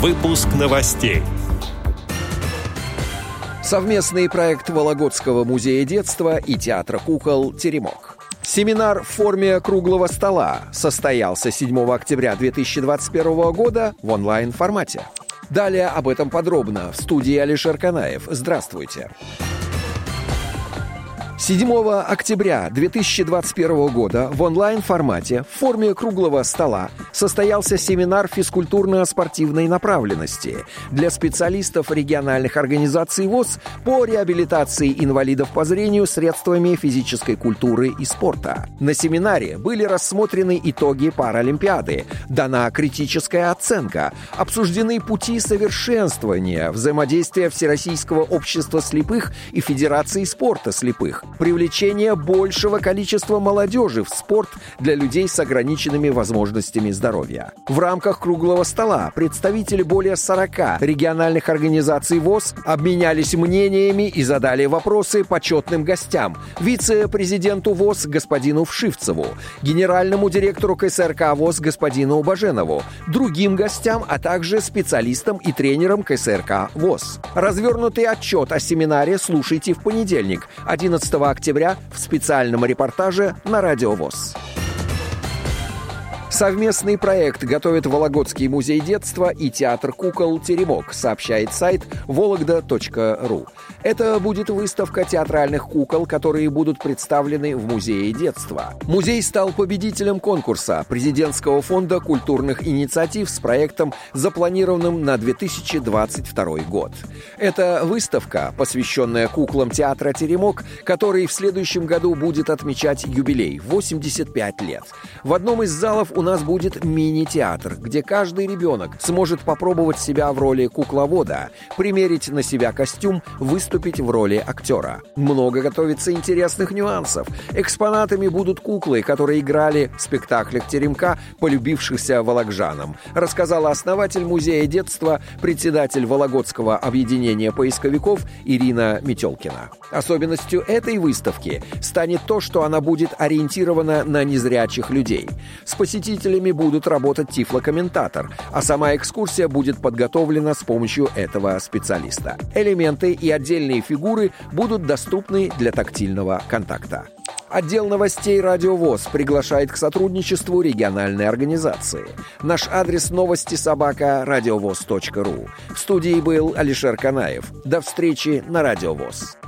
Выпуск новостей. Совместный проект Вологодского музея детства и театра кукол «Теремок». Семинар в форме круглого стола состоялся 7 октября 2021 года в онлайн-формате. Далее об этом подробно в студии Алишер Канаев. Здравствуйте. Здравствуйте. 7 октября 2021 года в онлайн-формате в форме круглого стола состоялся семинар физкультурно-спортивной направленности для специалистов региональных организаций ВОЗ по реабилитации инвалидов по зрению средствами физической культуры и спорта. На семинаре были рассмотрены итоги Паралимпиады, дана критическая оценка, обсуждены пути совершенствования взаимодействия Всероссийского общества слепых и Федерации спорта слепых, привлечение большего количества молодежи в спорт для людей с ограниченными возможностями здоровья. В рамках круглого стола представители более 40 региональных организаций ВОЗ обменялись мнениями и задали вопросы почетным гостям, вице-президенту ВОЗ господину Вшивцеву, генеральному директору КСРК ВОЗ господину Баженову, другим гостям, а также специалистам и тренерам КСРК ВОЗ. Развернутый отчет о семинаре слушайте в понедельник, 11 октября в специальном репортаже на Радио ВОЗ. Совместный проект готовит Вологодский музей детства и театр кукол «Теремок», сообщает сайт вологда.ру. Это будет выставка театральных кукол, которые будут представлены в Музее детства. Музей стал победителем конкурса президентского фонда культурных инициатив с проектом, запланированным на 2022 год. Это выставка, посвященная куклам театра «Теремок», который в следующем году будет отмечать юбилей – 85 лет. В одном из залов у нас будет мини-театр, где каждый ребенок сможет попробовать себя в роли кукловода, примерить на себя костюм, выступить в роли актера. Много готовится интересных нюансов. Экспонатами будут куклы, которые играли в спектаклях «Теремка», полюбившихся волокжанам, рассказала основатель музея детства, председатель Вологодского объединения поисковиков Ирина Метелкина. Особенностью этой выставки станет то, что она будет ориентирована на незрячих людей. С посетителями будут работать тифлокомментатор, а сама экскурсия будет подготовлена с помощью этого специалиста. Элементы и отдельные фигуры будут доступны для тактильного контакта. Отдел новостей «Радиовоз» приглашает к сотрудничеству региональной организации. Наш адрес новости собака радиовоз.ру. В студии был Алишер Канаев. До встречи на «Радиовоз».